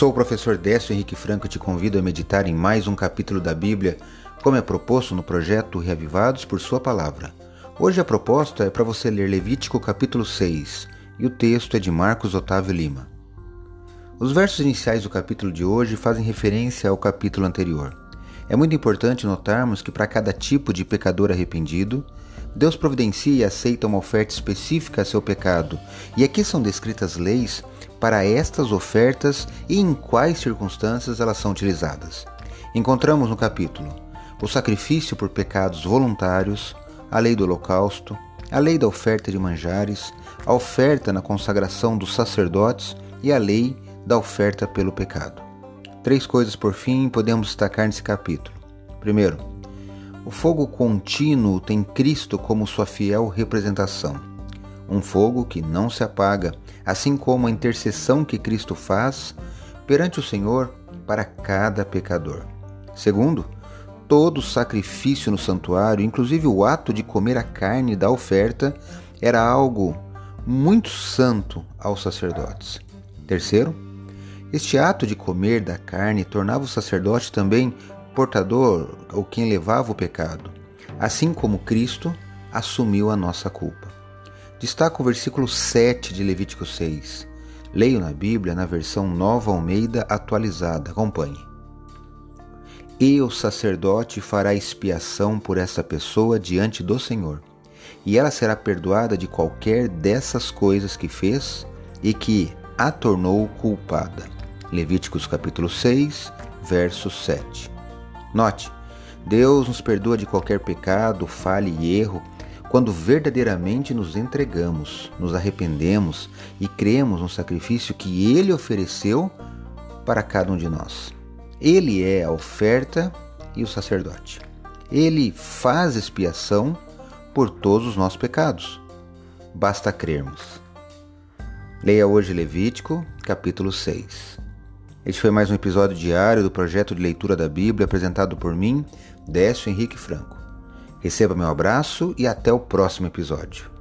Sou o professor Décio Henrique Franco e te convido a meditar em mais um capítulo da Bíblia, como é proposto no projeto Reavivados por Sua Palavra. Hoje a proposta é para você ler Levítico capítulo 6 e o texto é de Marcos Otávio Lima. Os versos iniciais do capítulo de hoje fazem referência ao capítulo anterior. É muito importante notarmos que para cada tipo de pecador arrependido, Deus providencia e aceita uma oferta específica a seu pecado, e aqui são descritas leis para estas ofertas e em quais circunstâncias elas são utilizadas. Encontramos no capítulo o sacrifício por pecados voluntários, a lei do holocausto, a lei da oferta de manjares, a oferta na consagração dos sacerdotes e a lei da oferta pelo pecado. Três coisas, por fim, podemos destacar nesse capítulo. Primeiro, o fogo contínuo tem Cristo como sua fiel representação um fogo que não se apaga, assim como a intercessão que Cristo faz perante o Senhor para cada pecador. Segundo, todo sacrifício no santuário, inclusive o ato de comer a carne da oferta, era algo muito santo aos sacerdotes. Terceiro, este ato de comer da carne tornava o sacerdote também portador ou quem levava o pecado, assim como Cristo assumiu a nossa culpa. Destaco o versículo 7 de Levítico 6. Leio na Bíblia na versão Nova Almeida atualizada. Acompanhe. E o sacerdote fará expiação por essa pessoa diante do Senhor, e ela será perdoada de qualquer dessas coisas que fez e que a tornou culpada. Levíticos capítulo 6, verso 7. Note, Deus nos perdoa de qualquer pecado, falha e erro quando verdadeiramente nos entregamos, nos arrependemos e cremos no sacrifício que Ele ofereceu para cada um de nós. Ele é a oferta e o sacerdote. Ele faz expiação por todos os nossos pecados. Basta crermos. Leia hoje Levítico, capítulo 6. Este foi mais um episódio diário do projeto de leitura da Bíblia apresentado por mim, Décio Henrique Franco. Receba meu abraço e até o próximo episódio.